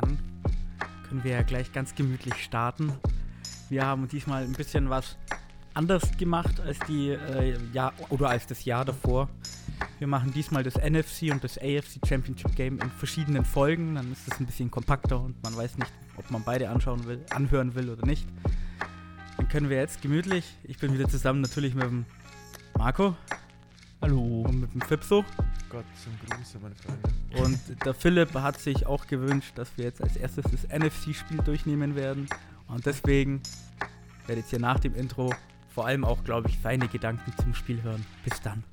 dann können wir ja gleich ganz gemütlich starten. Wir haben diesmal ein bisschen was anders gemacht als die äh, Jahr oder als das Jahr davor. Wir machen diesmal das NFC und das AFC Championship Game in verschiedenen Folgen. Dann ist es ein bisschen kompakter und man weiß nicht, ob man beide anschauen will, anhören will oder nicht. Dann können wir jetzt gemütlich. Ich bin wieder zusammen natürlich mit dem Marco. Hallo. Und mit dem Fipso. Gott zum Gruße, meine Freunde. Und der Philipp hat sich auch gewünscht, dass wir jetzt als erstes das NFC-Spiel durchnehmen werden. Und deswegen werdet ihr nach dem Intro vor allem auch, glaube ich, seine Gedanken zum Spiel hören. Bis dann.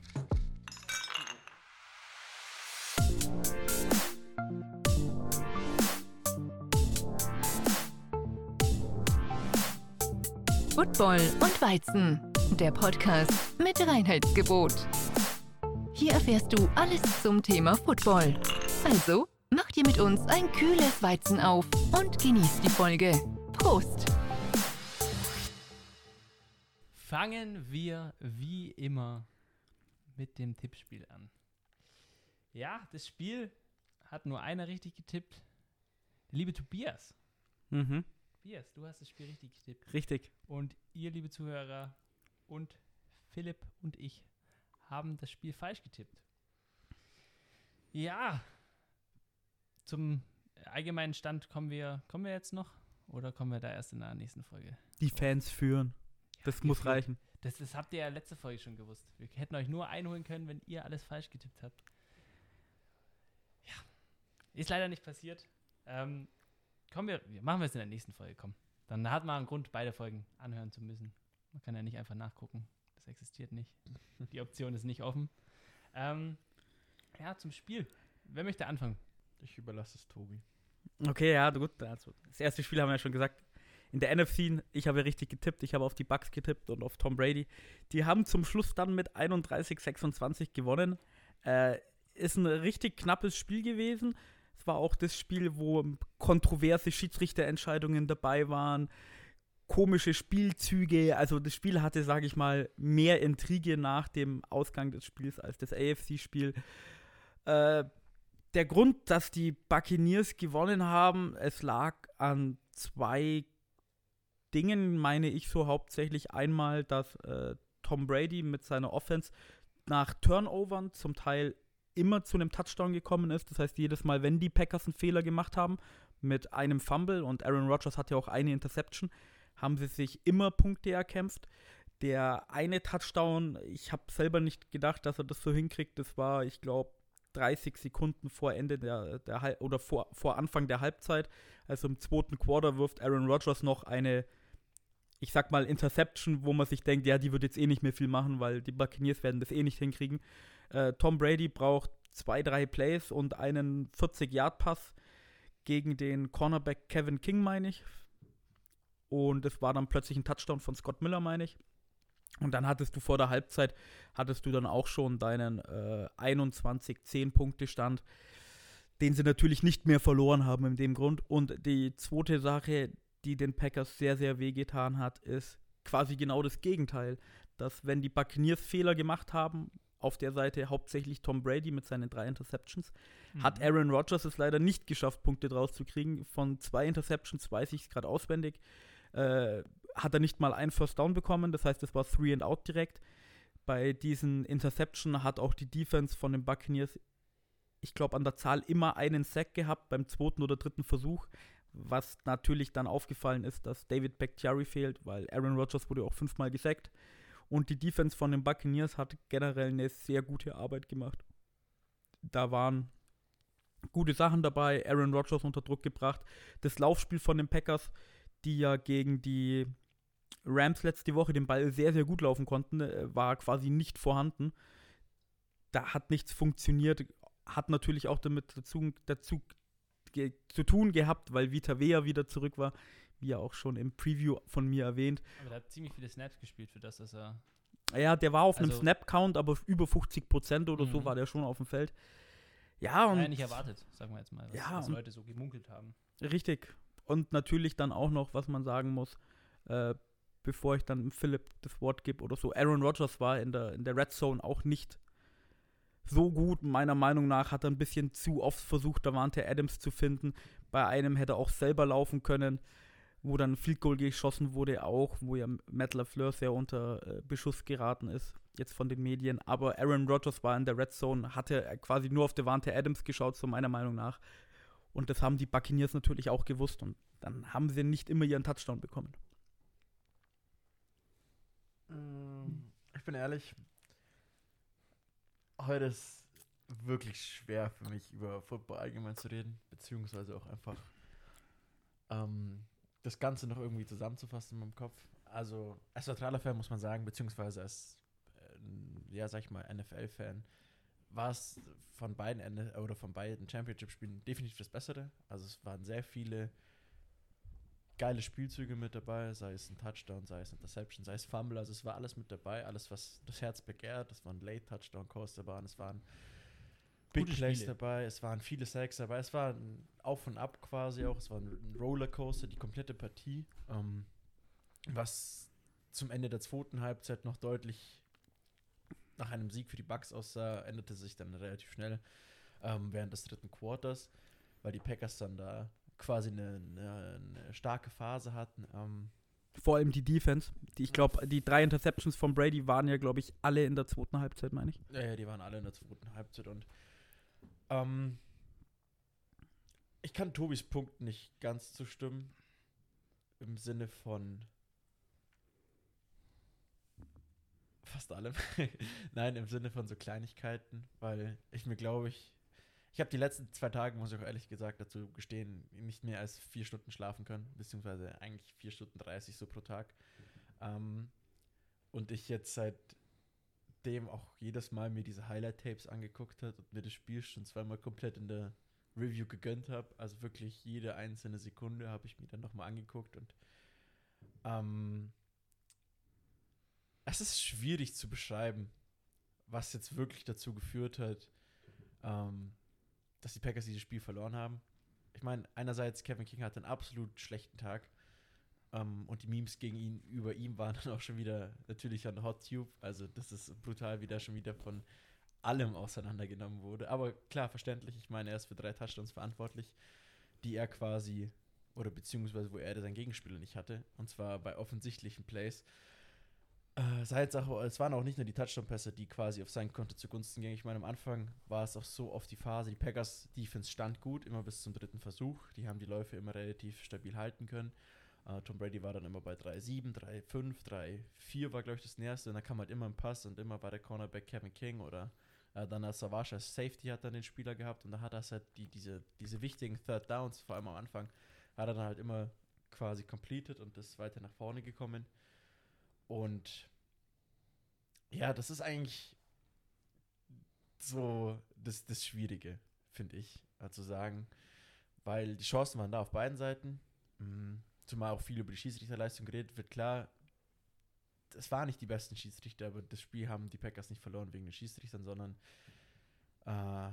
Football und Weizen, der Podcast mit Reinheitsgebot. Hier erfährst du alles zum Thema Football. Also, mach dir mit uns ein kühles Weizen auf und genieß die Folge. Prost! Fangen wir wie immer mit dem Tippspiel an. Ja, das Spiel hat nur einer richtig getippt. Der liebe Tobias. Mhm, Tobias, du hast das Spiel richtig getippt. richtig. Und ihr, liebe Zuhörer, und Philipp und ich haben das Spiel falsch getippt. Ja, zum allgemeinen Stand kommen wir, kommen wir jetzt noch oder kommen wir da erst in der nächsten Folge? Die Fans führen. Das muss gefühlt. reichen. Das, das habt ihr ja letzte Folge schon gewusst. Wir hätten euch nur einholen können, wenn ihr alles falsch getippt habt. Ja, ist leider nicht passiert. Ähm, kommen wir- machen wir es in der nächsten Folge, komm. Dann hat man einen Grund, beide Folgen anhören zu müssen. Man kann ja nicht einfach nachgucken. Das existiert nicht. Die Option ist nicht offen. Ähm, ja, zum Spiel. Wer möchte anfangen? Ich überlasse es Tobi. Okay, ja, gut. Also, das erste Spiel haben wir ja schon gesagt. In der NFC, ich habe richtig getippt. Ich habe auf die Bucks getippt und auf Tom Brady. Die haben zum Schluss dann mit 31-26 gewonnen. Äh, ist ein richtig knappes Spiel gewesen. Es war auch das Spiel, wo kontroverse Schiedsrichterentscheidungen dabei waren, komische Spielzüge. Also das Spiel hatte, sage ich mal, mehr Intrige nach dem Ausgang des Spiels als das AFC-Spiel. Äh, der Grund, dass die Buccaneers gewonnen haben, es lag an zwei Dingen, meine ich so hauptsächlich. Einmal, dass äh, Tom Brady mit seiner Offense nach Turnovern zum Teil immer zu einem Touchdown gekommen ist. Das heißt, jedes Mal, wenn die Packers einen Fehler gemacht haben, mit einem Fumble und Aaron Rodgers hatte auch eine Interception, haben sie sich immer Punkte erkämpft. Der eine Touchdown, ich habe selber nicht gedacht, dass er das so hinkriegt. Das war, ich glaube, 30 Sekunden vor Ende der, der oder vor, vor Anfang der Halbzeit. Also im zweiten Quarter wirft Aaron Rodgers noch eine, ich sag mal, Interception, wo man sich denkt, ja, die wird jetzt eh nicht mehr viel machen, weil die Buccaneers werden das eh nicht hinkriegen. Äh, Tom Brady braucht zwei, drei Plays und einen 40-Yard-Pass gegen den Cornerback Kevin King, meine ich. Und es war dann plötzlich ein Touchdown von Scott Miller, meine ich. Und dann hattest du vor der Halbzeit, hattest du dann auch schon deinen äh, 21-10-Punkte-Stand, den sie natürlich nicht mehr verloren haben in dem Grund. Und die zweite Sache, die den Packers sehr, sehr wehgetan hat, ist quasi genau das Gegenteil. Dass wenn die Buccaneers Fehler gemacht haben, auf der Seite hauptsächlich Tom Brady mit seinen drei Interceptions, hat Aaron Rodgers es leider nicht geschafft, Punkte draus zu kriegen. Von zwei Interceptions weiß ich es gerade auswendig. Äh, hat er nicht mal einen First Down bekommen, das heißt, es war Three and Out direkt. Bei diesen Interception hat auch die Defense von den Buccaneers, ich glaube, an der Zahl immer einen Sack gehabt beim zweiten oder dritten Versuch, was natürlich dann aufgefallen ist, dass David Bakhtiari fehlt, weil Aaron Rodgers wurde auch fünfmal gesackt. Und die Defense von den Buccaneers hat generell eine sehr gute Arbeit gemacht. Da waren gute Sachen dabei, Aaron Rodgers unter Druck gebracht. Das Laufspiel von den Packers, die ja gegen die Rams letzte Woche den Ball sehr, sehr gut laufen konnten, äh, war quasi nicht vorhanden. Da hat nichts funktioniert. Hat natürlich auch damit dazu, dazu zu tun gehabt, weil Vita Vea wieder zurück war, wie ja auch schon im Preview von mir erwähnt. Aber der hat ziemlich viele Snaps gespielt für das, dass er. Ja, der war auf einem Also- Snap-Count, aber über 50 Prozent oder so Mhm. war der schon auf dem Feld. Ja, und Naja, nicht erwartet, sagen wir jetzt mal, was, Ja, was Leute so gemunkelt haben. Richtig. Und natürlich dann auch noch, was man sagen muss, äh, bevor ich dann Philipp das Wort gebe oder so, Aaron Rodgers war in der, in der Red Zone auch nicht so gut. Meiner Meinung nach hat er ein bisschen zu oft versucht, Davante Adams zu finden. Bei einem hätte er auch selber laufen können, wo dann ein Field Goal geschossen wurde, auch, wo ja Matt LaFleur sehr unter äh, Beschuss geraten ist, jetzt von den Medien. Aber Aaron Rodgers war in der Red Zone, hatte quasi nur auf Davante Adams geschaut, so meiner Meinung nach. Und das haben die Buccaneers natürlich auch gewusst. Und dann haben sie nicht immer ihren Touchdown bekommen. Mm, Ich bin ehrlich, heute ist wirklich schwer für mich über Football allgemein zu reden, beziehungsweise auch einfach ähm, das Ganze noch irgendwie zusammenzufassen in meinem Kopf. Also als neutraler Fan muss man sagen, beziehungsweise als, äh, ja sag ich mal, NFL-Fan, war es von beiden Ende oder von beiden Championship-Spielen definitiv das Bessere. Also es waren sehr viele geile Spielzüge mit dabei, sei es ein Touchdown, sei es Interception, sei es Fumble, also es war alles mit dabei, alles, was das Herz begehrt. Es waren Late-Touchdown-Calls dabei, und es waren Big Gute Plays Spiele. dabei, es waren viele Sacks dabei, es war ein Auf und Ab quasi auch, es war ein Rollercoaster, die komplette Partie, ähm, was zum Ende der zweiten Halbzeit noch deutlich nach einem Sieg für die Bucks aussah, änderte sich dann relativ schnell ähm, während des dritten Quarters, weil die Packers dann da quasi eine, eine, eine starke Phase hatten. Ähm, Vor allem die Defense. Die, ich glaube, die drei Interceptions von Brady waren ja, glaube ich, alle in der zweiten Halbzeit, meine ich. Ja, ja, die waren alle in der zweiten Halbzeit und ähm, ich kann Tobis Punkt nicht ganz zustimmen. Im Sinne von fast allem. Nein, im Sinne von so Kleinigkeiten, weil ich mir glaube ich, ich habe die letzten zwei Tage, muss ich auch ehrlich gesagt dazu gestehen, nicht mehr als vier Stunden schlafen können, beziehungsweise eigentlich vier Stunden 30 so pro Tag. Ähm, und ich jetzt seit dem auch jedes Mal mir diese Highlight-Tapes angeguckt hat und mir das Spiel schon zweimal komplett in der Review gegönnt habe. Also wirklich jede einzelne Sekunde habe ich mir dann nochmal angeguckt und ähm, es ist schwierig zu beschreiben, was jetzt wirklich dazu geführt hat, ähm, dass die Packers dieses Spiel verloren haben. Ich meine, einerseits Kevin King hatte einen absolut schlechten Tag ähm, und die Memes gegen ihn über ihm waren dann auch schon wieder natürlich an Hot Tube. Also das ist brutal, wie da schon wieder von allem auseinandergenommen wurde. Aber klar, verständlich. Ich meine, er ist für drei Touchdowns verantwortlich, die er quasi oder beziehungsweise wo er seinen Gegenspieler nicht hatte. Und zwar bei offensichtlichen Plays. Äh, sei jetzt auch, es waren auch nicht nur die Touchdown-Pässe, die quasi auf sein Konto zugunsten gingen. Ich meine, am Anfang war es auch so oft die Phase, die Packers Defense stand gut, immer bis zum dritten Versuch. Die haben die Läufe immer relativ stabil halten können. Äh, Tom Brady war dann immer bei 3-7, 3-5, 3-4 war, glaube ich, das Nächste. Und da kam halt immer ein Pass und immer war der Cornerback Kevin King oder äh, dann als Savage als Safety hat dann den Spieler gehabt und da hat er halt die, diese, diese wichtigen Third Downs, vor allem am Anfang, hat er dann halt immer quasi completed und ist weiter nach vorne gekommen. Und ja, das ist eigentlich so das, das Schwierige, finde ich, zu sagen. Weil die Chancen waren da auf beiden Seiten. Mhm. Zumal auch viel über die Schiedsrichterleistung geredet wird. Klar, es waren nicht die besten Schiedsrichter, aber das Spiel haben die Packers nicht verloren wegen den Schiedsrichtern, sondern äh,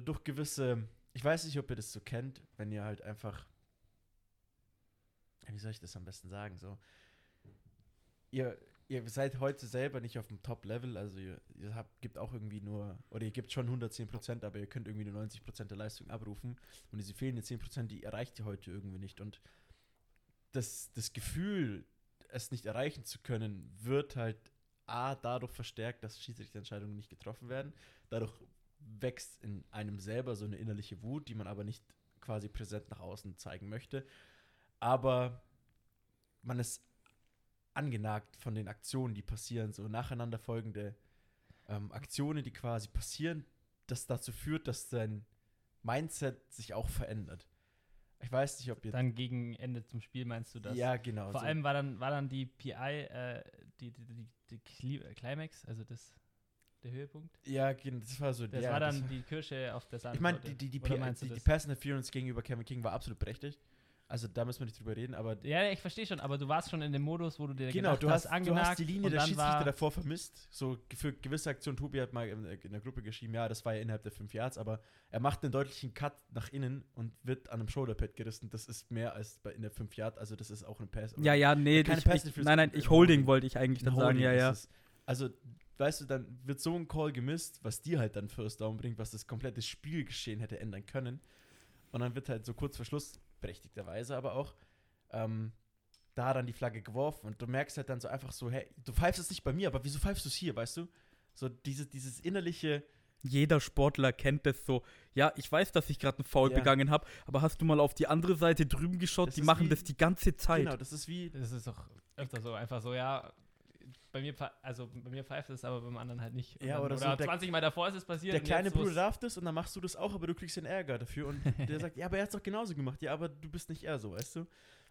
durch gewisse, ich weiß nicht, ob ihr das so kennt, wenn ihr halt einfach, wie soll ich das am besten sagen, so, ihr, ihr seid heute selber nicht auf dem Top-Level, also ihr, ihr habt, gibt auch irgendwie nur, oder ihr gebt schon 110%, aber ihr könnt irgendwie nur 90% der Leistung abrufen und diese fehlenden 10%, die erreicht ihr heute irgendwie nicht und das, das Gefühl, es nicht erreichen zu können, wird halt A, dadurch verstärkt, dass Schiedsrichterentscheidungen nicht getroffen werden. Dadurch wächst in einem selber so eine innerliche Wut, die man aber nicht quasi präsent nach außen zeigen möchte. Aber man ist angenagt von den Aktionen, die passieren, so nacheinander folgende ähm, Aktionen, die quasi passieren, das dazu führt, dass dein Mindset sich auch verändert. Ich weiß nicht, ob ihr. Dann gegen Ende zum Spiel meinst du das? ja, genau. Vor so. allem war dann, war dann die PI, äh, die, die, die, die Cli- Climax, also das, der Höhepunkt. Ja, genau, das war so. Das ja, war das dann die Kirsche auf der Sahne. Ich meine, die, die, die, die, die das? Pass Interference gegenüber Kevin King war absolut berechtigt. Also da müssen wir nicht drüber reden, aber Ja, ich verstehe schon, aber du warst schon in dem Modus, wo du dir genau, gedacht du hast, du angenagt hast die Linie der Schiedsrichter davor vermisst. So für gewisse Aktionen, Tobi hat mal in, in der Gruppe geschrieben, ja, das war ja innerhalb der fünf Yards, aber er macht einen deutlichen Cut nach innen und wird an einem Shoulderpad gerissen. Das ist mehr als bei, in der fünf Yard, also das ist auch ein Pass. Ja, ja, nee, Keine ich, Pass ich, nein, nein, ein ich Holding wollte ich eigentlich dann sagen, ja, ja. es. Also weißt du, dann wird so ein Call gemisst, was dir halt dann First Down bringt, was das komplette Spielgeschehen hätte ändern können. Und dann wird halt so kurz vor Schluss, berechtigterweise aber auch, ähm, da dann die Flagge geworfen und du merkst halt dann so einfach so, hey, du pfeifst es nicht bei mir, aber wieso pfeifst du es hier, weißt du? So diese, dieses innerliche, Jeder Sportler kennt das so. Ja, ich weiß, dass ich gerade einen Foul Ja. begangen habe, aber hast du mal auf die andere Seite drüben geschaut? Das die machen wie- das die ganze Zeit. genau, das ist wie, Das ist doch öfter so, einfach so, ja. Bei mir, also bei mir pfeift es, aber beim anderen halt nicht. Ja, dann, oder oder so der- 20 Mal davor ist es passiert. der kleine Bruder darf das und dann machst du das auch, aber du kriegst den Ärger dafür und der sagt, ja, aber er hat es doch genauso gemacht, ja, aber du bist nicht er so, weißt du?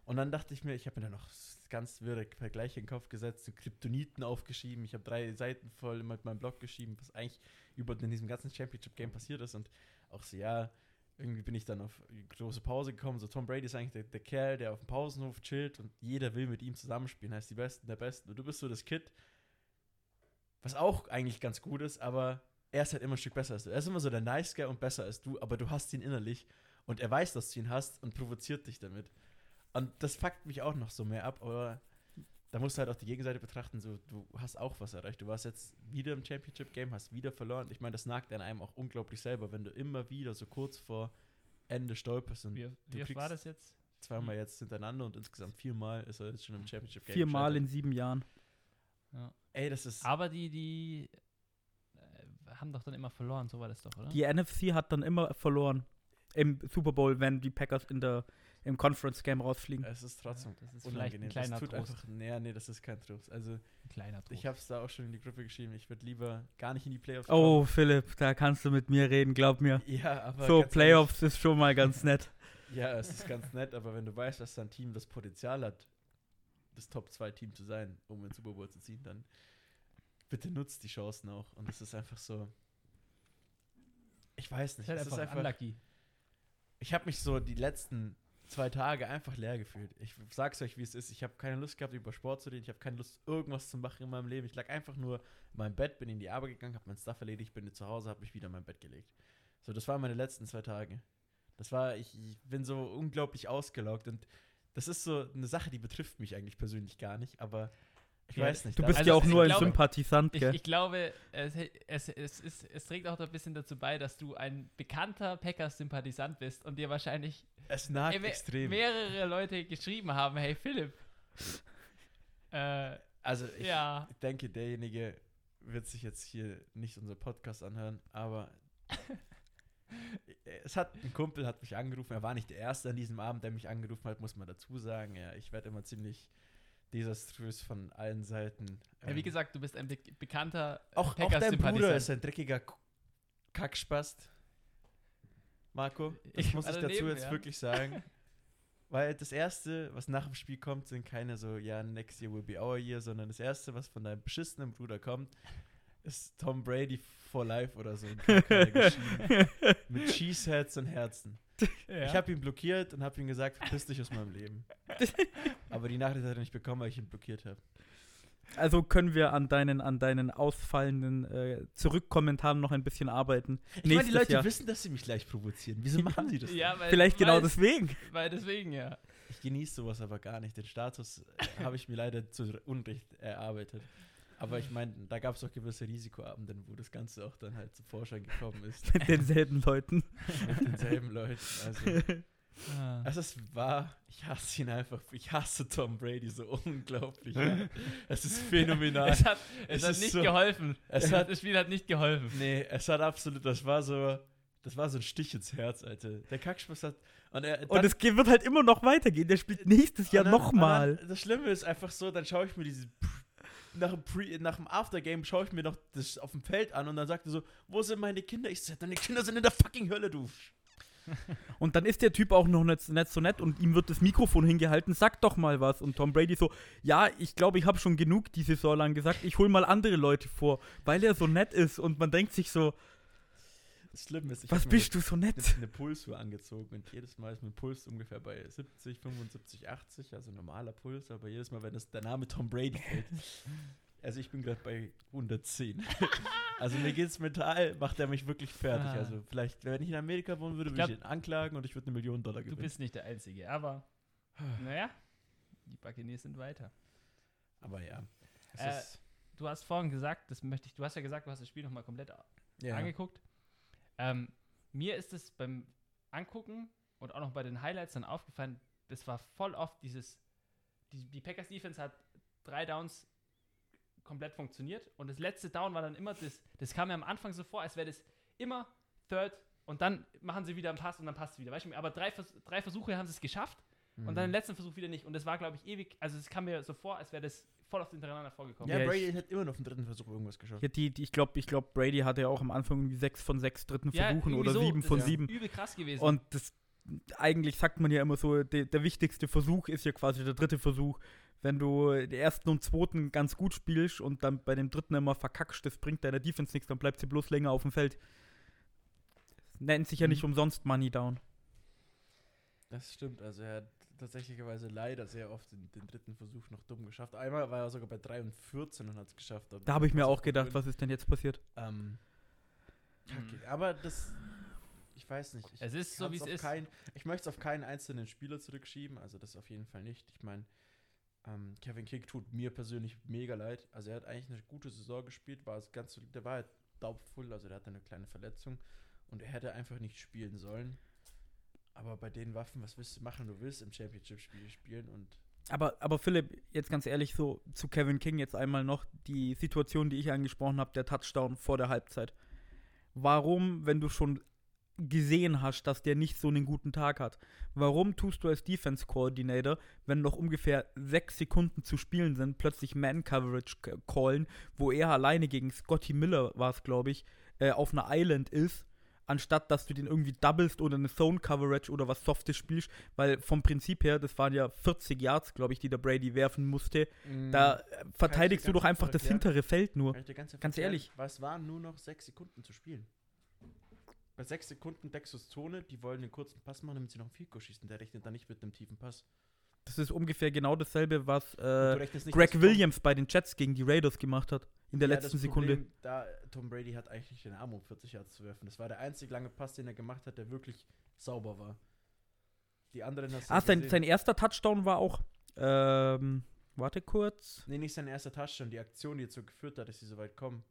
Und dann dachte ich mir, ich habe mir dann noch ganz wirre Vergleiche in den Kopf gesetzt, so Kryptoniten aufgeschrieben, ich habe drei Seiten voll mit meinem Blog geschrieben, was eigentlich über in diesem ganzen Championship-Game passiert ist und auch so, ja, irgendwie bin ich dann auf große Pause gekommen, so Tom Brady ist eigentlich der, der Kerl, der auf dem Pausenhof chillt und jeder will mit ihm zusammenspielen, heißt die Besten der Besten und du bist so das Kid, was auch eigentlich ganz gut ist, aber er ist halt immer ein Stück besser als du. Er ist immer so der Nice Guy und besser als du, aber du hast ihn innerlich und er weiß, dass du ihn hast und provoziert dich damit. Und das fuckt mich auch noch so mehr ab, aber da musst du halt auch die Gegenseite betrachten, so du hast auch was erreicht. Du warst jetzt wieder im Championship Game, hast wieder verloren. Ich meine, das nagt an einem auch unglaublich selber, wenn du immer wieder so kurz vor Ende stolperst und Wie, du wie war das jetzt? zweimal jetzt hintereinander und insgesamt viermal ist er jetzt schon im Championship Game. Viermal in sieben Jahren. Ja. Ey, das ist Aber die, die äh, haben doch dann immer verloren, so war das doch, oder? Die NFC hat dann immer verloren im Super Bowl, wenn die Packers in der, im Conference Game rausfliegen. es ist trotzdem das ist vielleicht unangenehm. ein kleiner das tut Trost. einfach, nee, nee, das ist kein Trost. Also Ein kleiner Trost. Ich habe es da auch schon in die Gruppe geschrieben. Ich würde lieber gar nicht in die Playoffs Oh, Philipp, da kannst du mit mir reden, glaub mir. kommen. Ja, aber So, Playoffs ist schon mal ganz nett. Ehrlich, ja, es ist ganz nett, aber wenn du weißt, dass dein Team das Potenzial hat, das Top-2-Team zu sein, um in den Super Bowl zu ziehen, dann bitte nutzt die Chancen auch. Und es ist einfach so. Ich weiß ist nicht. halt es ist einfach einfach, unlucky. ich habe mich so die letzten zwei Tage einfach leer gefühlt. Ich sag's euch, wie es ist. Ich habe keine Lust gehabt, über Sport zu reden. Ich habe keine Lust, irgendwas zu machen in meinem Leben. Ich lag einfach nur in meinem Bett, bin in die Arbeit gegangen, habe mein Stuff erledigt, bin zu Hause, habe mich wieder in mein Bett gelegt. So, das waren meine letzten zwei Tage. Das war, ich, ich bin so unglaublich ausgelaugt und das ist so eine Sache, die betrifft mich eigentlich persönlich gar nicht, aber ich Ja, weiß nicht. Du bist Also, ja auch ich nur ein glaube- Sympathisant, Ich, gell? ich glaube, es, es, es, ist, es trägt auch ein bisschen dazu bei, dass du ein bekannter Packers-Sympathisant bist und dir wahrscheinlich me- mehrere Leute geschrieben haben, hey Philipp. äh, Also ich, ja, ich denke, derjenige wird sich jetzt hier nicht unser Podcast anhören, aber es hat ein Kumpel hat mich angerufen. Er war nicht der erste an diesem Abend, der mich angerufen hat, muss man dazu sagen. Ja, ich werde immer ziemlich desaströs von allen Seiten. ja, wie ähm, gesagt, du bist ein be bekannter auch, auch dein Bruder ist ein dreckiger Kackspast. Marco, das Ich muss war ich dazu daneben, jetzt ja. wirklich sagen. Weil das Erste, was nach dem Spiel kommt, sind keine so, ja, next year will be our year, sondern das Erste, was von deinem beschissenen Bruder kommt, ist Tom Brady for life oder so. Mit Cheeseheads und Herzen. Ja. Ich habe ihn blockiert und habe ihm gesagt, verpiss dich aus meinem Leben. Aber die Nachricht hat er nicht bekommen, weil ich ihn blockiert habe. Also können wir an deinen, an deinen ausfallenden äh, Zurückkommentaren noch ein bisschen arbeiten. Ich meine, die Leute Jahr. wissen, dass sie mich leicht provozieren. Wieso machen sie das? ja, weil, Vielleicht genau weil, deswegen. Weil deswegen, ja. Ich genieße sowas aber gar nicht. Den Status äh, habe ich mir leider zu Unrecht erarbeitet. Aber ich meine, da gab es auch gewisse Risikoabende, wo das Ganze auch dann halt zum Vorschein gekommen ist. Mit denselben Leuten. mit denselben Leuten. Also, Ah. also es war, ich hasse ihn einfach. Ich hasse Tom Brady so unglaublich. Ja. Es ist phänomenal. Es hat, es Es hat ist nicht so- geholfen. es hat- das Spiel hat nicht geholfen. Nee, es hat absolut, das war so, das war so ein Stich ins Herz, Alter. Der Kackspaß hat, und er, Und es wird halt immer noch weitergehen. Der spielt nächstes Jahr dann- nochmal. dann- Das Schlimme ist einfach so, dann schaue ich mir diese nach dem, Pre, nach dem Aftergame schaue ich mir noch das auf dem Feld an und dann sagt er so, wo sind meine Kinder? Ich sag, deine Kinder sind in der fucking Hölle, du. Und dann ist der Typ auch noch nicht, nicht so nett und ihm wird das Mikrofon hingehalten, sag doch mal was. Und Tom Brady so, ja, ich glaube, ich habe schon genug die Saison lang gesagt, ich hol mal andere Leute vor, weil er so nett ist. Und man denkt sich so, Das Schlimme ist, ich was bist du so nett? eine, eine Pulsuhr angezogen und jedes Mal ist mein Puls ungefähr bei 70, 75, 80, also normaler Puls, aber jedes Mal, wenn es der Name Tom Brady fällt, also ich bin gerade bei 110. also mir geht's mental, macht er mich wirklich fertig. Ah. Also vielleicht, wenn ich in Amerika wohnen würde, würde ich, glaub- ihn anklagen und ich würde eine Million Dollar Du gewinnen. bist nicht der Einzige, aber naja, die Buccaneers sind weiter. aber ja, Äh, du hast vorhin gesagt, das möchte ich, du hast ja gesagt, du hast das Spiel nochmal komplett Ja. angeguckt. Ähm, mir ist es beim Angucken und auch noch bei den Highlights dann aufgefallen, das war voll oft dieses, die, die Packers Defense hat drei Downs komplett funktioniert und das letzte Down war dann immer das, das kam mir am Anfang so vor, als wäre das immer Third und dann machen sie wieder einen Pass und dann passt es wieder. Weißt du, aber drei, Vers drei Versuche haben sie es geschafft und dann im letzten Versuch wieder nicht. Und das war, glaube ich, ewig, also es kam mir so vor, als wäre das voll oft hintereinander vorgekommen. Ja, Ja, Brady ich- hat immer noch auf dem dritten Versuch irgendwas geschafft. Ja, die, die, ich glaube, ich glaub, Brady hatte ja auch am Anfang irgendwie sechs von sechs dritten Ja, Versuchen oder so, sieben das von ist sieben. Übel krass gewesen. Und das eigentlich sagt man ja immer so, de, der wichtigste Versuch ist ja quasi der dritte Versuch. Wenn du den ersten und zweiten ganz gut spielst und dann bei dem dritten immer verkackst, das bringt deiner Defense nichts, dann bleibt sie bloß länger auf dem Feld. Das nennt sich ja Mhm. nicht umsonst Money Down. Das stimmt, also er hat tatsächlicherweise leider sehr oft den, den dritten Versuch noch dumm geschafft. Einmal war er sogar bei 3 und 14 und hat es geschafft. Da habe ich mir auch gedacht, gewinnt. was ist denn jetzt passiert? Ähm, Mhm. okay, aber das, ich weiß nicht. Ich Es ist so, wie es ist. Kein, ich möchte es auf keinen einzelnen Spieler zurückschieben, also das auf jeden Fall nicht. Ich meine, ähm, Kevin Kick tut mir persönlich mega leid. Also er hat eigentlich eine gute Saison gespielt, war es ganz, der war halt daubvoll, also der hatte eine kleine Verletzung und er hätte einfach nicht spielen sollen. Aber bei den Waffen, was willst du machen? Du willst im Championship-Spiel spielen und Aber, aber Philipp, jetzt ganz ehrlich, so zu Kevin King jetzt einmal noch die Situation, die ich angesprochen habe, der Touchdown vor der Halbzeit. Warum, wenn du schon gesehen hast, dass der nicht so einen guten Tag hat, warum tust du als Defense Coordinator, wenn noch ungefähr sechs Sekunden zu spielen sind, plötzlich Man Coverage callen, wo er alleine gegen Scotty Miller war es, glaube ich, äh, auf einer Island ist, anstatt dass du den irgendwie doublest oder eine Zone Coverage oder was Softes spielst, weil vom Prinzip her, das waren ja 40 Yards, glaube ich, die der Brady werfen musste. Da äh, verteidigst du doch einfach das hintere Feld nur. Ganz, ehrlich. weil es waren nur noch sechs Sekunden zu spielen. Bei sechs Sekunden du Zone, die wollen den kurzen Pass machen, damit sie noch einen Field Goal schießen. Der rechnet dann nicht mit einem tiefen Pass. Das ist ungefähr genau dasselbe, was äh, nicht, Greg Williams bei den Jets gegen die Raiders gemacht hat. In der Ja, letzten Sekunde. Problem, da Tom Brady hat eigentlich den Arm um 40 Yards zu werfen. Das war der einzig lange Pass, den er gemacht hat, der wirklich sauber war. Die anderen hast du Ah, ja sein, sein erster Touchdown war auch. Ähm, warte kurz. Nee, nicht sein erster Touchdown, die Aktion, die dazu geführt hat, dass sie so weit kommen.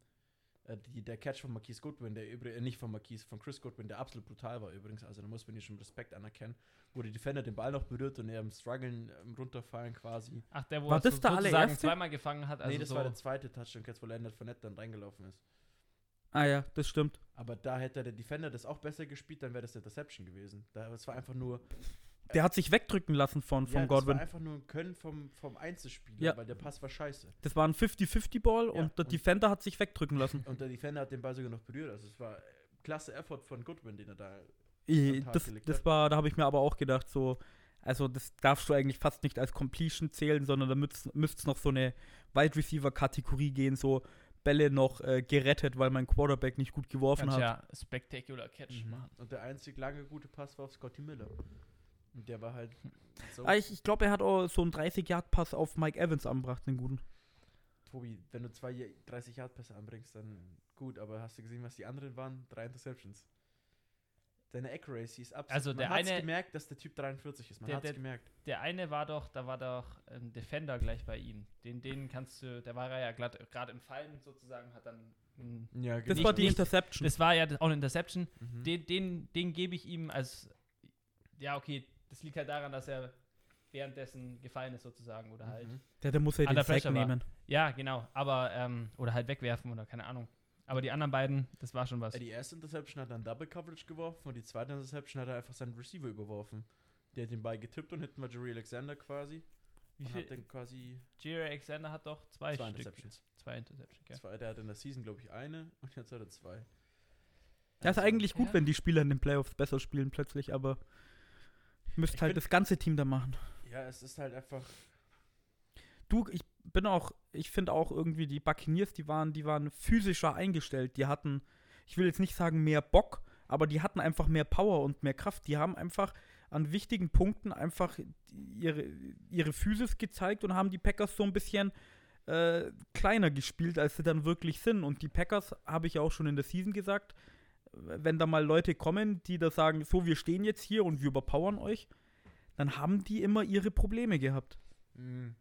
Äh, die, der Catch von Marquise Goodwin, der übrigens, äh, nicht von Marquise, von Chris Goodwin, der absolut brutal war übrigens, also da muss man hier schon Respekt anerkennen, wo der Defender den Ball noch berührt und er im Struggeln, im Runterfallen quasi. Ach, der, wo War er so, der sozusagen zweimal gefangen hat. Also nee, das so, war der zweite Touchdown-Catch, wo Leonard Fournette dann reingelaufen ist. Ah ja, das stimmt. Aber da hätte der Defender das auch besser gespielt, dann wäre das Interception gewesen. Da, das war einfach nur, Der hat sich wegdrücken lassen von, von ja, Godwin. das war einfach nur ein Können vom, vom Einzelspieler, Ja. weil der Pass war scheiße. Das war ein 50-50-Ball Ja, und der und- Defender hat sich wegdrücken lassen. Und der Defender hat den Ball sogar noch berührt. Also es war klasse Effort von Goodwin, den er da Ich, das, das war, da habe ich mir aber auch gedacht, so, also das darfst du eigentlich fast nicht als Completion zählen, sondern da müsste es noch so eine Wide Receiver-Kategorie gehen, so Bälle noch äh, gerettet, weil mein Quarterback nicht gut geworfen kannst hat. ja Spectacular Catch machen. Und der einzig lange gute Pass war auf Scotty Miller. Der war halt so. Ah, ich ich glaube, er hat auch so einen 30-Yard-Pass auf Mike Evans angebracht, einen guten. Tobi, wenn du zwei 30 Yard Pässe anbringst, dann gut, aber hast du gesehen, was die anderen waren? Drei Interceptions. Deine Accuracy ist absolut. Also der man eine- gemerkt, dass der Typ 43 ist. Man Der- hat's der- gemerkt. Der eine war doch, da war doch ein Defender gleich bei ihm. Den, den kannst du, der war ja gerade im Fallen sozusagen, hat dann. Ja, Das Nicht- war die nicht- Interception. Das war ja auch eine Interception. Mhm. Den, den, den gebe ich ihm als. Ja, okay, das liegt halt daran, dass er währenddessen gefallen ist sozusagen oder halt. Mhm. der, der muss ja den Sack nehmen. Ja, genau. Aber, ähm, oder halt wegwerfen oder keine Ahnung. Aber die anderen beiden, das war schon was. Die erste Interception hat er dann Double Coverage geworfen und die zweite Interception hat er einfach seinen Receiver überworfen. Der hat den Ball getippt und hinten war Jerry Alexander quasi. Wie und hat viel? dann quasi Jerry Alexander hat doch zwei, zwei. Interceptions. Zwei Interceptions, gell? Zwei, der hat in der Season, glaube ich, eine und jetzt hat er zwei. Das ist Also, eigentlich gut, ja. wenn die Spieler in den Playoffs besser spielen plötzlich, aber müsst Ich halt das ganze Team da machen. Ja, es ist halt einfach. Du, ich bin auch, ich finde auch irgendwie die Buccaneers, die waren, die waren physischer eingestellt. Die hatten, ich will jetzt nicht sagen mehr Bock, aber die hatten einfach mehr Power und mehr Kraft. Die haben einfach an wichtigen Punkten einfach ihre, ihre Physis gezeigt und haben die Packers so ein bisschen äh, kleiner gespielt, als sie dann wirklich sind. Und die Packers, habe ich ja auch schon in der Season gesagt, wenn da mal Leute kommen, die da sagen, so, wir stehen jetzt hier und wir überpowern euch, dann haben die immer ihre Probleme gehabt. mh,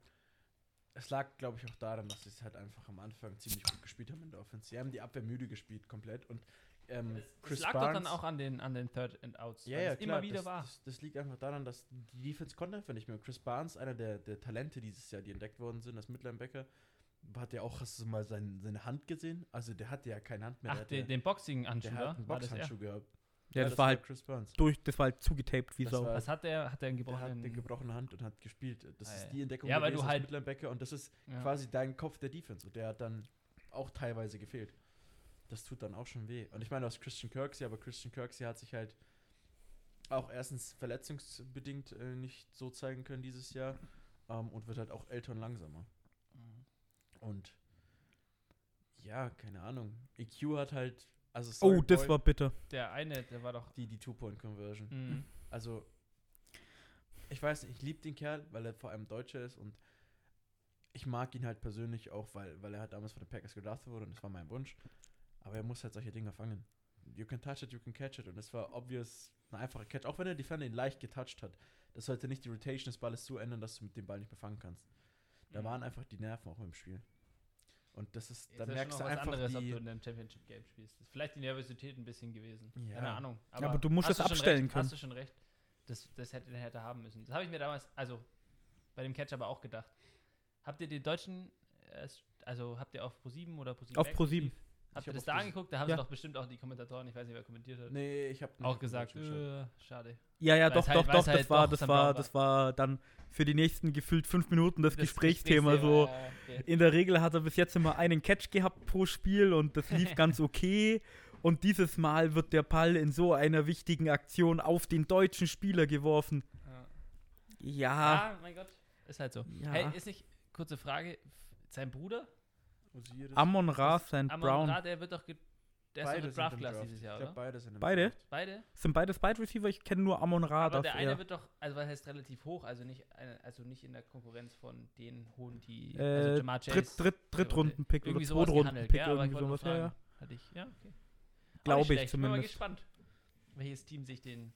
es lag, glaube ich, auch daran, dass sie es halt einfach am Anfang ziemlich gut gespielt haben in der Offense. Sie haben die Abwehr müde gespielt komplett und ähm, Das lag doch dann auch an den, an den Third and Outs. Ja, ja, es klar, immer wieder das, war. Das, das liegt einfach daran, dass die Defense konnte einfach nicht mehr. Chris Barnes, einer der, der Talente dieses Jahr, die entdeckt worden sind, als Midlinebacker, hat ja auch, hast du mal sein, seine Hand gesehen? Also der hatte ja keine Hand mehr. Ach, der, den, Boxing-Handschuh, der hat einen War das er? Boxhandschuh gehabt. Ja, das, war halt Chris Barnes. durch, das war halt zugetaped wie Das Sau. Was hat der? Hat der einen Der hat gebrochenen... eine gebrochene Hand und hat gespielt. Das Ah, ja. ist die Entdeckung Ja, weil du halt- Midlinebacker und das ist ja. quasi dein Kopf der Defense und der hat dann auch teilweise gefehlt. Das tut dann auch schon weh. Und ich meine, du hast Christian Kirksey, aber Christian Kirksey hat sich halt auch erstens verletzungsbedingt äh, nicht so zeigen können dieses Jahr ähm, und wird halt auch älter und langsamer. Und ja, keine Ahnung. EQ hat halt, also oh, sorry, das Boy, war bitter. Der eine, der war doch... die, die Two-Point-Conversion. Mhm. Also, ich weiß nicht, ich liebe den Kerl, weil er vor allem Deutscher ist und ich mag ihn halt persönlich auch, weil, weil er halt damals von den Packers gedraftet wurde und das war mein Wunsch. Aber er muss halt solche Dinge fangen. You can touch it, you can catch it. Und das war obvious ein einfacher Catch. Auch wenn der Defender ihn leicht getoucht hat. Das sollte nicht die Rotation des Balles so ändern, dass du mit dem Ball nicht befangen kannst. Da Mhm. waren einfach die Nerven auch im Spiel. Und das ist, da merkst du einfach anderes, ob die, du in einem Championship-Game spielst. Ist vielleicht die Nervosität ein bisschen gewesen. Ja. Keine Ahnung. aber du musst es abstellen recht, können. Hast du schon recht. Das, das hätte er hätte haben müssen. Das habe ich mir damals, also bei dem Catch aber auch gedacht. Habt ihr den deutschen, äh, also habt ihr auf Pro7 oder Pro7 Auf Max Pro7. Habt ihr das da Pro7. angeguckt? Da haben Ja. sie doch bestimmt auch die Kommentatoren, ich weiß nicht, wer kommentiert hat, Nee, ich habe auch gesagt, äh, schade. Ja, ja, Weil doch, es halt- doch, doch, halt das war, doch das war, das war dann für die nächsten gefühlt fünf Minuten das, Gesprächsthema Gesprächsthema, so. ja, okay. In der Regel hat er bis jetzt immer einen Catch gehabt pro Spiel und das lief ganz okay. Und dieses Mal wird der Ball in so einer wichtigen Aktion auf den deutschen Spieler geworfen. Ja. Ja, ja, mein Gott. Ist halt so. Ja. Hey, ist nicht, kurze Frage, sein Bruder, Amon Ra, St. Amon Brown. Ra, der wird doch, ge- der ist doch Beide mit sind Draft Class dieses Jahr, Ich glaub, oder? beide sind im Beide? Draft. Beide? Sind beides Wide Receiver? Ich kenne nur Amon Ra. Aber der eine wird doch, also was heißt relativ hoch, also nicht, also nicht in der Konkurrenz von den hohen, die, äh, also Jamar Chase. Dritt, Dritt, Drittrunden-Pick oder Zweitrunden-Pick, ja, aber ich irgendwie sowas. Ja, ja. Hatte ich, ja, okay. Glaube ich schlecht. Bin mal zumindest. gespannt, welches Team sich den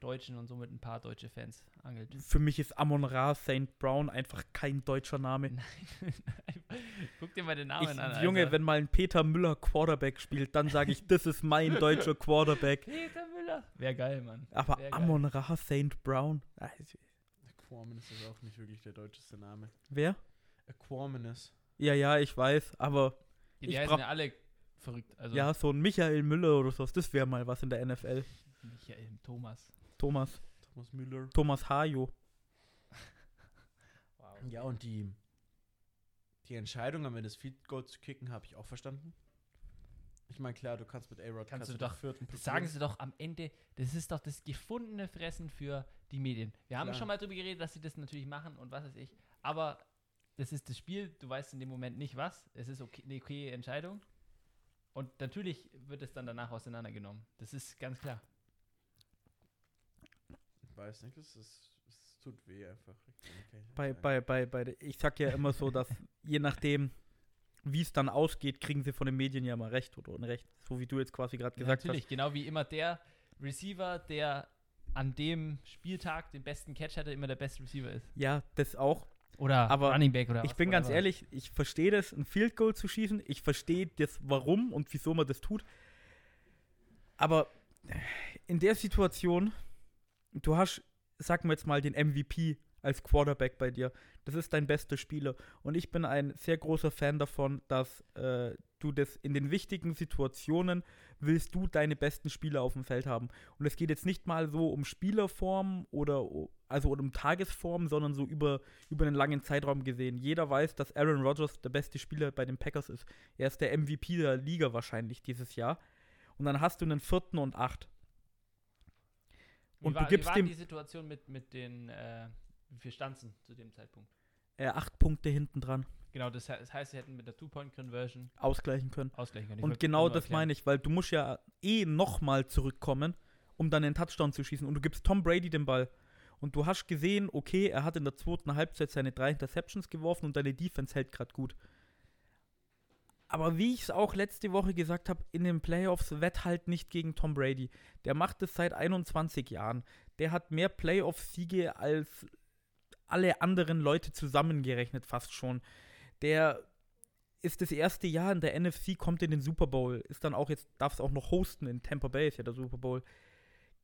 Deutschen und somit ein paar deutsche Fans angelt. Für mich ist Amon Ra, St. Brown einfach kein deutscher Name. Guck dir mal den Namen Ich, an. Junge, Alter. wenn mal ein Peter Müller Quarterback spielt, dann sage ich, das ist mein deutscher Quarterback. Peter Müller. Wäre geil, Mann. Aber Wär geil. Amon Ra, St. Brown. Ah, Aquaminus ist auch nicht wirklich der deutscheste Name. Wer? Aquaminus. Ja, ja, ich weiß, aber Die, Ich die heißen ja alle verrückt. Also ja, so ein Michael Müller oder sowas, das wäre mal was in der NFL. Michael, Thomas. Thomas, Thomas Müller. Thomas Hajo. Wow. Ja, und die, die Entscheidung, am Ende das Feed Goal zu kicken, habe ich auch verstanden. Ich meine, klar, du kannst mit A-Rod Kannst du den doch- vierten blockieren. sagen sie doch am Ende, das ist doch das gefundene Fressen für die Medien. Wir haben Klar. schon mal darüber geredet, dass sie das natürlich machen und was weiß ich. Aber das ist das Spiel, du weißt in dem Moment nicht was. Es ist okay, eine okay Entscheidung. Und natürlich wird es dann danach auseinandergenommen. Das ist ganz klar. Ich weiß nicht, es, ist, es tut weh einfach. Okay, Bei, bei, bei, bei, ich sag ja immer so, dass je nachdem, wie es dann ausgeht, kriegen sie von den Medien ja mal recht oder unrecht. So wie du jetzt quasi gerade gesagt natürlich, genau wie immer der Receiver, der an dem Spieltag den besten Catch hatte, immer der beste Receiver ist. hast. Ja, das auch. Oder Aber Running Back oder Ich was, bin ganz whatever. ehrlich, ich verstehe das, ein Field Goal zu schießen. Ich verstehe das, warum und wieso man das tut. Aber in der Situation, du hast, sagen wir jetzt mal, den MVP als Quarterback bei dir. Das ist dein bester Spieler. Und ich bin ein sehr großer Fan davon, dass äh, du das in den wichtigen Situationen willst du deine besten Spieler auf dem Feld haben. Und es geht jetzt nicht mal so um Spielerform oder also um Tagesform, sondern so über, über einen langen Zeitraum gesehen. Jeder weiß, dass Aaron Rodgers der beste Spieler bei den Packers ist. Er ist der MVP der Liga wahrscheinlich dieses Jahr. Und dann hast du einen vierten und acht. Und war, du gibst wie war dem die Situation mit, mit den, äh, wie viel Stanzen zu dem Zeitpunkt? äh, acht Punkte hinten dran Genau, das, he- das heißt, sie hätten mit der Two-Point-Conversion ausgleichen können. ausgleichen können. Ich Und genau das erklären. meine ich, weil du musst ja eh nochmal zurückkommen, um dann den Touchdown zu schießen. Und du gibst Tom Brady den Ball. Und du hast gesehen, okay, er hat in der zweiten Halbzeit seine drei Interceptions geworfen und deine Defense hält gerade gut. Aber wie ich es auch letzte Woche gesagt habe, in den Playoffs wett halt nicht gegen Tom Brady. Der macht es seit 21 Jahren. Der hat mehr Playoff-Siege als alle anderen Leute zusammengerechnet fast schon. Der ist das erste Jahr in der NFC, kommt in den Super Bowl, ist dann auch jetzt, darf es auch noch hosten in Tampa Bay, ist ja der Super Bowl.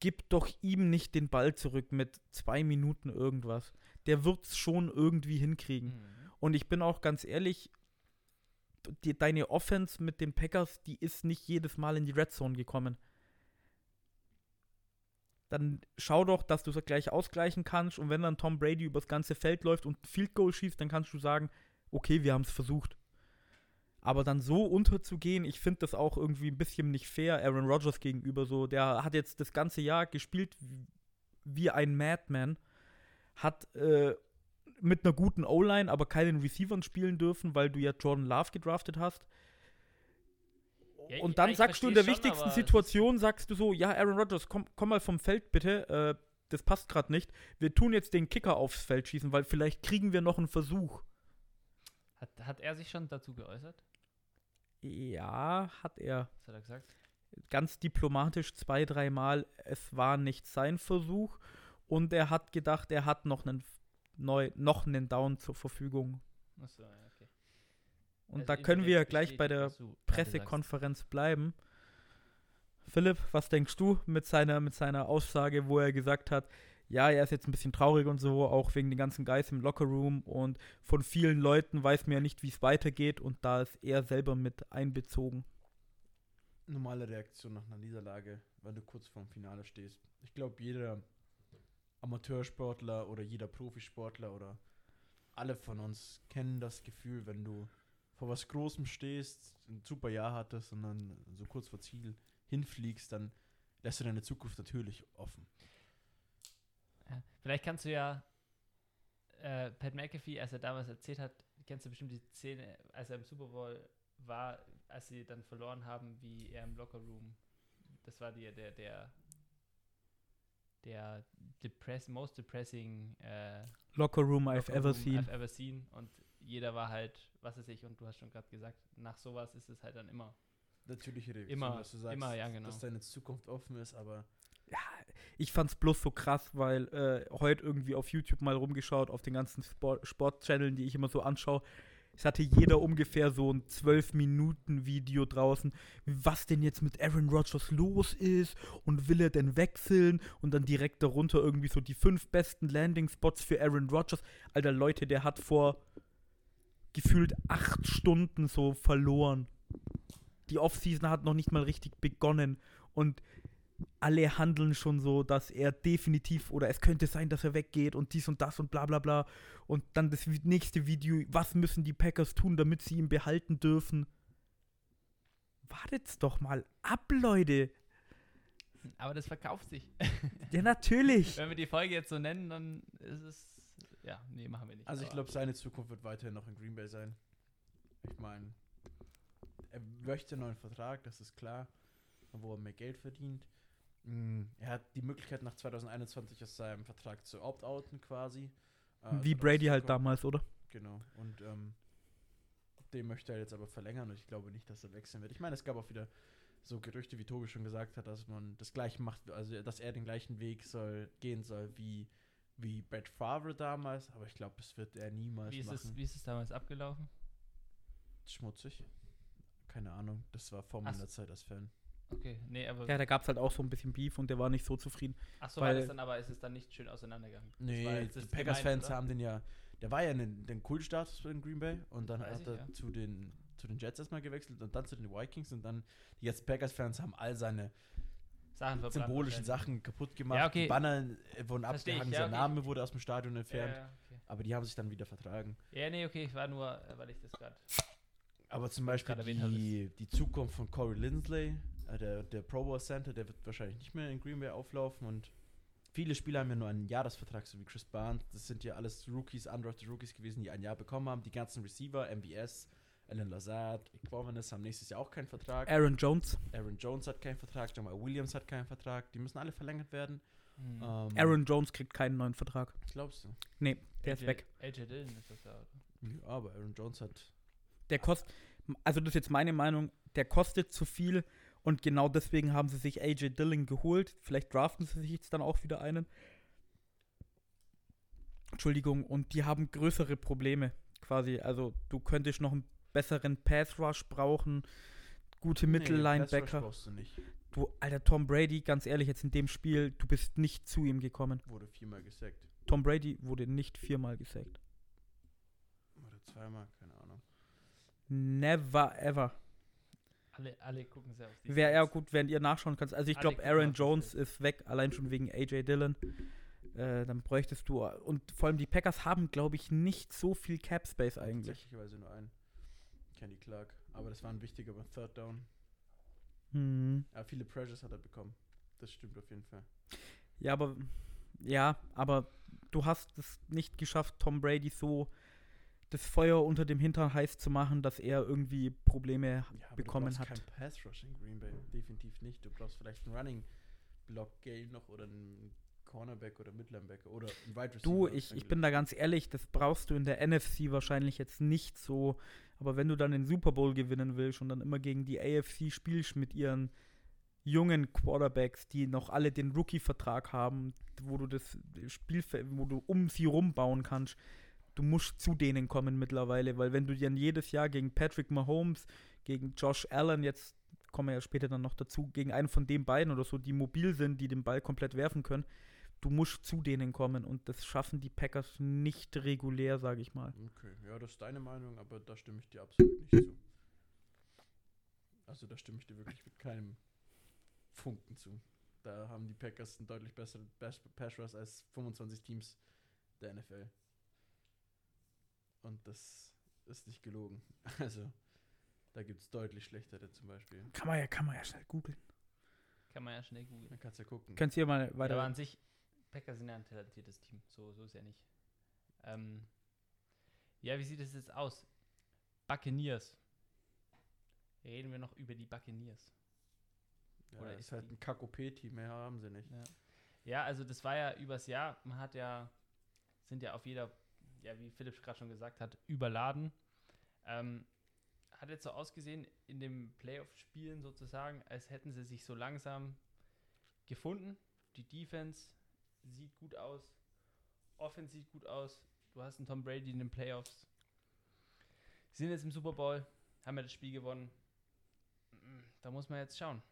Gib doch ihm nicht den Ball zurück mit zwei Minuten irgendwas. Der wird es schon irgendwie hinkriegen. Mhm. Und ich bin auch ganz ehrlich, die, deine Offense mit den Packers, die ist nicht jedes Mal in die Red Zone gekommen. Dann schau doch, dass du es gleich ausgleichen kannst. Und wenn dann Tom Brady übers ganze Feld läuft und Field Goal schießt, dann kannst du sagen, okay, wir haben es versucht. Aber dann so unterzugehen, ich finde das auch irgendwie ein bisschen nicht fair Aaron Rodgers gegenüber. So, der hat jetzt das ganze Jahr gespielt wie- wie ein Madman, hat äh, mit einer guten O-Line, aber keinen Receivern spielen dürfen, weil du ja Jordan Love gedraftet hast. Ja, Und dann ich sagst du in der schon, wichtigsten Situation, sagst du so, ja, Aaron Rodgers, komm, komm mal vom Feld bitte, äh, das passt gerade nicht. Wir tun jetzt den Kicker aufs Feld schießen, weil vielleicht kriegen wir noch einen Versuch. Hat, hat er sich schon dazu geäußert? Ja, hat er. Was hat er gesagt? Ganz diplomatisch zwei, dreimal, es war nicht sein Versuch. Und er hat gedacht, er hat noch einen, neu, noch einen Down zur Verfügung. Achso, ja, okay. Und Also da können wir gleich bei der. Pressekonferenz bleiben. Philipp, was denkst du mit seiner, mit seiner Aussage, wo er gesagt hat, ja, er ist jetzt ein bisschen traurig und so, auch wegen den ganzen Guys im Lockerroom und von vielen Leuten weiß man ja nicht, wie es weitergeht und da ist er selber mit einbezogen. Normale Reaktion nach einer Niederlage, wenn du kurz vorm Finale stehst. Ich glaube, jeder Amateursportler oder jeder Profisportler oder alle von uns kennen das Gefühl, wenn du vor was Großem stehst, ein super Jahr hattest und dann so kurz vor Ziel hinfliegst, dann lässt du deine Zukunft natürlich offen. Ja. Vielleicht kannst du ja äh, Pat McAfee, als er damals erzählt hat, kennst du bestimmt die Szene, als er im Super Bowl war, als sie dann verloren haben, wie er im Lockerroom, das war die, der, der, der depress, most depressing äh, Locker Room I've Locker ever Room seen. I've ever seen und jeder war halt, was weiß ich, und du hast schon gerade gesagt, nach sowas ist es halt dann immer. Natürliche Reaktion, Immer, dass du sagst, immer, ja, genau. dass deine Zukunft offen ist, aber Ja, ich fand's bloß so krass, weil äh, heute irgendwie auf YouTube mal rumgeschaut, auf den ganzen Sport- Sport-Channeln, die ich immer so anschaue. Es hatte jeder ungefähr so ein 12-Minuten-Video draußen, was denn jetzt mit Aaron Rodgers los ist und will er denn wechseln und dann direkt darunter irgendwie so die fünf besten Landing-Spots für Aaron Rodgers. Alter, Leute, der hat vor gefühlt acht Stunden so verloren. Die Offseason hat noch nicht mal richtig begonnen und alle handeln schon so, dass er definitiv oder es könnte sein, dass er weggeht und dies und das und bla bla bla. Und dann das nächste Video, was müssen die Packers tun, damit sie ihn behalten dürfen? Wartet's doch mal ab, Leute. Aber das verkauft sich. Ja, natürlich. Wenn wir die Folge jetzt so nennen, dann ist es, ja, nee, machen wir nicht. Also ich glaube, seine Zukunft wird weiterhin noch in Green Bay sein. Ich meine, er möchte einen neuen Vertrag, das ist klar, wo er mehr Geld verdient. Mm, Er hat die Möglichkeit, nach 2021 aus seinem Vertrag zu opt-outen quasi. äh, Wie Brady halt damals, oder? Genau. Und ähm, den möchte er jetzt aber verlängern und ich glaube nicht, dass er wechseln wird. Ich meine, es gab auch wieder so Gerüchte, wie Tobi schon gesagt hat, dass man das gleiche macht, also dass er den gleichen Weg soll, gehen soll wie, wie Brett Favre damals, aber ich glaube, das wird er niemals wie ist, machen. es, wie ist es damals abgelaufen? Schmutzig. Keine Ahnung, das war vor Ach meiner so. Zeit als Fan. Okay, nee, aber. Ja, da gab's halt auch so ein bisschen Beef und der war nicht so zufrieden. Achso, war das weil- dann aber, ist es dann nicht schön auseinandergegangen? Nee, die Packers-Fans haben den ja, der war ja in den, den Kultstatus in Green Bay und dann Weiß hat ich, er ja. zu, den, zu den Jets erstmal gewechselt und dann zu den Vikings und dann die jetzt Packers-Fans haben all seine Sachen symbolischen. Sachen kaputt gemacht. Ja, okay. Die Banner äh, wurden abgehangen, ja, sein okay. Name wurde aus dem Stadion entfernt, ja, okay. aber die haben sich dann wieder vertragen. ja, nee, okay, ich war nur, äh, weil ich das gerade. Aber zum Beispiel die, die Zukunft von Corey Lindsley, der, der Pro Bowl Center, der wird wahrscheinlich nicht mehr in Green Bay auflaufen und viele Spieler haben ja nur einen Jahresvertrag, so wie Chris Barnes. Das sind ja alles Rookies, undrafted Rookies gewesen, die ein Jahr bekommen haben. Die ganzen Receiver, MBS, Alan Lazard, Equanis haben nächstes Jahr auch keinen Vertrag. Aaron Jones. Aaron Jones hat keinen Vertrag, Jamal Williams hat keinen Vertrag. Die müssen alle verlängert werden. Hm. Ähm, Aaron Jones kriegt keinen neuen Vertrag. Glaubst du? Nee, der ist AJ weg. AJ Dillon ist das da, oder? Ja, aber Aaron Jones hat Der kostet, also das ist jetzt meine Meinung, der kostet zu viel und genau deswegen haben sie sich AJ Dillon geholt. Vielleicht draften sie sich jetzt dann auch wieder einen. Entschuldigung, und die haben größere Probleme quasi. Also du könntest noch einen besseren Pass Rush brauchen, gute Nee, Mittellinebacker. brauchst du nicht. Du, alter Tom Brady, ganz ehrlich, jetzt in dem Spiel, du bist nicht zu ihm gekommen. Wurde viermal gesackt. Tom Brady wurde nicht viermal gesackt. Oder zweimal, keine Ahnung. Never ever. Alle, alle gucken sehr auf die Wäre ja gut, wenn ihr nachschauen kannst. Also ich glaube, Aaron Jones ist weg, allein schon wegen AJ Dillon. Äh, dann bräuchtest du. Und vor allem die Packers haben, glaube ich, nicht so viel Cap Space eigentlich. Tatsächlicherweise nur einen. Kenny Clark. Aber das war ein wichtiger beim Third Down. Hm. Ja, viele Pressures hat er bekommen. Das stimmt auf jeden Fall. Ja, aber. Ja, aber du hast es nicht geschafft, Tom Brady so das Feuer unter dem Hintern heiß zu machen, dass er irgendwie Probleme Ja, bekommen du hat. brauchst kein Pass Rush in Green Bay. Definitiv nicht. Du brauchst vielleicht einen Running Block Game noch oder einen Cornerback oder Midlinebacker oder einen Wide Receiver. Du, ich, ich bin da ganz ehrlich, das brauchst du in der NFC wahrscheinlich jetzt nicht so. Aber wenn du dann den Super Bowl gewinnen willst und dann immer gegen die AFC spielst mit ihren jungen Quarterbacks, die noch alle den Rookie-Vertrag haben, wo du das Spielfeld, wo du um sie rumbauen kannst, du musst zu denen kommen mittlerweile, weil wenn du dann jedes Jahr gegen Patrick Mahomes, gegen Josh Allen, jetzt kommen wir ja später dann noch dazu, gegen einen von den beiden oder so, die mobil sind, die den Ball komplett werfen können, du musst zu denen kommen und das schaffen die Packers nicht regulär, sage ich mal. Okay, ja, das ist deine Meinung, aber da stimme ich dir absolut nicht zu. Also da stimme ich dir wirklich mit keinem Funken zu. Da haben die Packers einen deutlich besseren Pass Rush als 25 Teams der NFL. Und das ist nicht gelogen. Also da gibt es deutlich schlechtere zum Beispiel. Kann man ja, kann man ja schnell googeln. Kann man ja schnell googeln. Dann kannst du ja gucken. Könnt ihr mal Aber weiter. an sich, Packers sind ja ein talentiertes Team. So, so ist ja nicht. Ähm, ja, wie sieht es jetzt aus? Buccaneers. Reden wir noch über die Buccaneers. Ja, Oder das ist halt ein Kack-OP-Team, mehr haben sie nicht. Ja. ja, also das war ja übers Jahr. Man hat ja, sind ja auf jeder, ja, wie Philipp gerade schon gesagt hat, überladen. Ähm, hat jetzt so ausgesehen in den Playoff-Spielen sozusagen, als hätten sie sich so langsam gefunden. Die Defense sieht gut aus. Offense sieht gut aus. Du hast einen Tom Brady in den Playoffs. Sind jetzt im Super Bowl, haben ja das Spiel gewonnen. Mm, Da muss man jetzt schauen.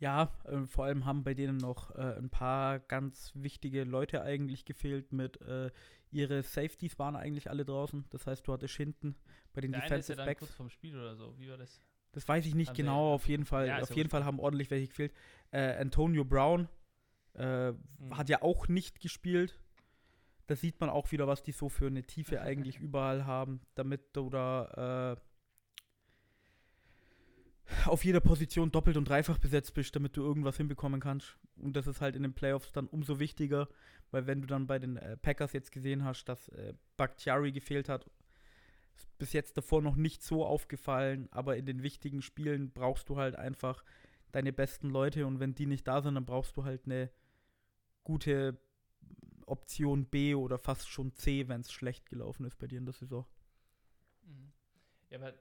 Ja, äh, vor allem haben bei denen noch äh, ein paar ganz wichtige Leute eigentlich gefehlt mit äh, ihre Safeties waren eigentlich alle draußen. Das heißt, du hattest hinten bei den Der eine ist ja Defensive dann Backs. kurz vorm Spiel oder so. Wie war das? Das weiß ich nicht Haben genau, auf jeden Fall. Ja, auf ja jeden. Fall haben ordentlich welche gefehlt. Äh, Antonio Brown äh, Mhm. hat ja auch nicht gespielt. Da sieht man auch wieder, was die so für eine Tiefe eigentlich überall haben, damit du da äh, auf jeder Position doppelt und dreifach besetzt bist, damit du irgendwas hinbekommen kannst. Und das ist halt in den Playoffs dann umso wichtiger, weil wenn du dann bei den äh, Packers jetzt gesehen hast, dass äh, Bakhtiari gefehlt hat, ist bis jetzt davor noch nicht so aufgefallen, aber in den wichtigen Spielen brauchst du halt einfach deine besten Leute und wenn die nicht da sind, dann brauchst du halt eine gute Option B oder fast schon C, wenn es schlecht gelaufen ist bei dir in der Saison. Mhm. Ja, aber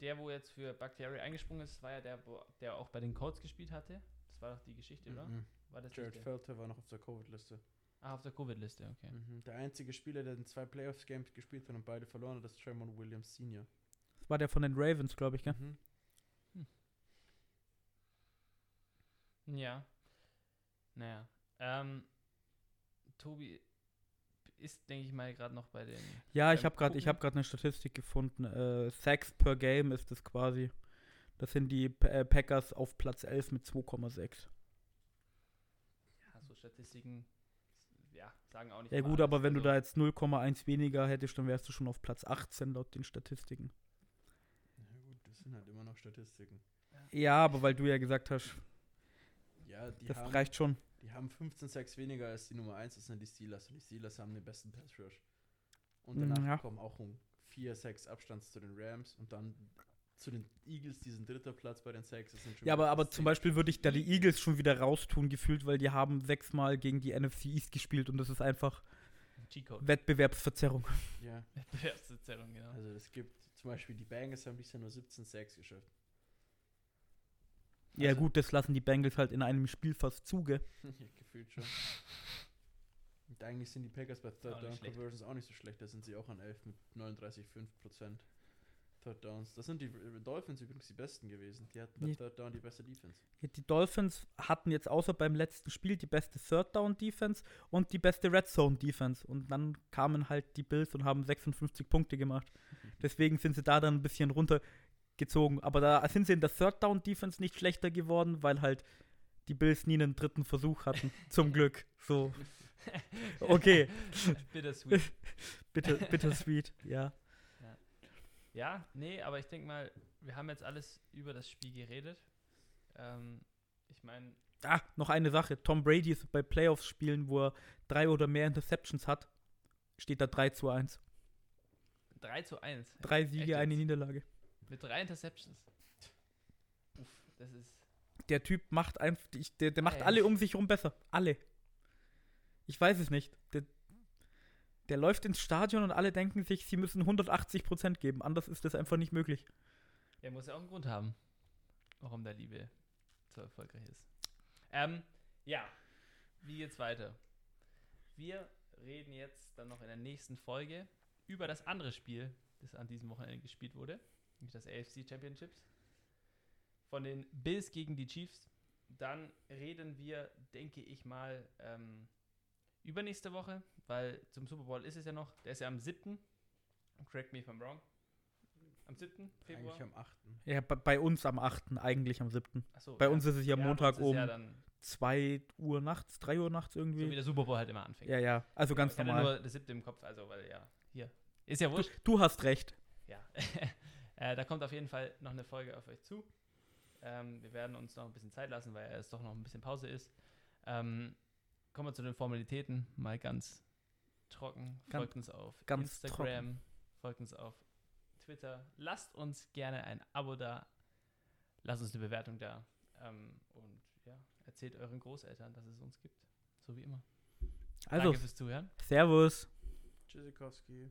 der, wo jetzt für Bakhtiari eingesprungen ist, war ja der, wo, der auch bei den Colts gespielt hatte. Das war doch die Geschichte, oder? Mhm. War das Jared? Felter war noch auf der Covid-Liste. Ah, auf der Covid-Liste, okay. Mhm. Der einzige Spieler, der in zwei Playoffs-Games gespielt hat und beide verloren hat, ist Tremont Williams Senior. Das war der von den Ravens, glaube ich, gell? Mhm. Ja. Naja. Ähm, Tobi ist, denke ich mal, gerade noch bei den. Ja, ich habe gerade ich Gucken. habe gerade eine Statistik gefunden. Äh, Sacks per Game ist das quasi. Das sind die P äh, Packers auf Platz 11 mit 2,6. Ja, so Statistiken, ja, sagen auch nicht. Ja gut, alles. aber wenn du Also, da jetzt 0,1 weniger hättest, dann wärst du schon auf Platz 18 laut den Statistiken. Ja gut, das sind halt immer noch Statistiken. Ja, aber weil du ja gesagt hast, Ja, die das haben, reicht schon. Die haben 15 Sacks weniger als die Nummer 1, das sind die Steelers. Und die Steelers haben den besten Pass Rush. Und danach ja. kommen auch um 4 Sacks Abstand zu den Rams und dann zu den Eagles diesen dritter Platz bei den Sacks. Das sind schon Ja, aber, aber zum 10. Beispiel würde ich da die Eagles schon wieder raustun, gefühlt, weil die haben sechsmal gegen die NFC East gespielt und das ist einfach. Wettbewerbsverzerrung. Ja, Wettbewerbszählung, genau. also es gibt zum Beispiel die Bengals haben bisher nur 17 Sacks geschafft. Ja, Also- gut, das lassen die Bengals halt in einem Spiel fast zuge. Gefühlt schon. Und eigentlich sind die Packers bei Third Down. Conversions auch nicht so schlecht. Da sind sie auch an 11 mit 39,5% Third Downs. Das sind die Dolphins übrigens die besten gewesen. Die hatten bei Ja. Third Down die beste Defense. Die Dolphins hatten jetzt außer beim letzten Spiel die beste Third Down Defense und die beste Red Zone Defense. Und dann kamen halt die Bills und haben 56 Punkte gemacht. Deswegen sind sie da dann ein bisschen runtergezogen. Aber da sind sie in der Third Down Defense nicht schlechter geworden, weil halt die Bills nie einen dritten Versuch hatten. Zum Glück. So, okay. Bittersweet. Bitter, bittersweet, ja. Ja, nee, aber ich denke mal, wir haben jetzt alles über das Spiel geredet. Ähm, ich meine, Ah, noch eine Sache. Tom Brady ist bei Playoffs-Spielen, wo er drei oder mehr Interceptions hat, steht da 3 zu 1. 3 zu 1. Drei Echt Siege, eine jetzt? Niederlage. Mit drei Interceptions. Uff, das ist. Der Typ macht einfach, der, der macht Ey. alle um sich rum besser. Alle. Ich weiß es nicht. Der, der läuft ins Stadion und alle denken sich, sie müssen 180% geben. Anders ist das einfach nicht möglich. Er muss ja auch einen Grund haben, warum der Liebe so erfolgreich ist. Ähm, ja, wie geht's weiter? Wir reden jetzt dann noch in der nächsten Folge über das andere Spiel, das an diesem Wochenende gespielt wurde, das AFC Championships. Von den Bills gegen die Chiefs. Dann reden wir, denke ich mal, ähm, übernächste Woche, weil zum Super Bowl ist es ja noch, der ist ja am 7. Correct me if I'm wrong. Am 7. Februar. Eigentlich am 8. Ja, bei, bei uns am 8., eigentlich am 7. Ach so, Bei uns ist es ja bei Montag um Ja dann 2 Uhr nachts, 3 Uhr nachts so irgendwie. wie der Super Bowl halt immer anfängt. ja, ja, also ganz ich hatte normal. nur das siebte im Kopf, also weil ja, hier. Ist ja Du, wurscht. du hast recht. Ja. äh, da kommt auf jeden Fall noch eine Folge auf euch zu. Ähm, wir werden uns noch ein bisschen Zeit lassen, weil es doch noch ein bisschen Pause ist. Ähm, kommen wir zu den Formalitäten. Mal ganz trocken. Ganz- folgt uns auf ganz Instagram. Folgt uns auf Twitter. Lasst uns gerne ein Abo da. Lasst uns eine Bewertung da. Ähm, und ja, erzählt euren Großeltern, dass es uns gibt. So wie immer. Also, Danke fürs Zuhören. Servus. Tschüssikowski.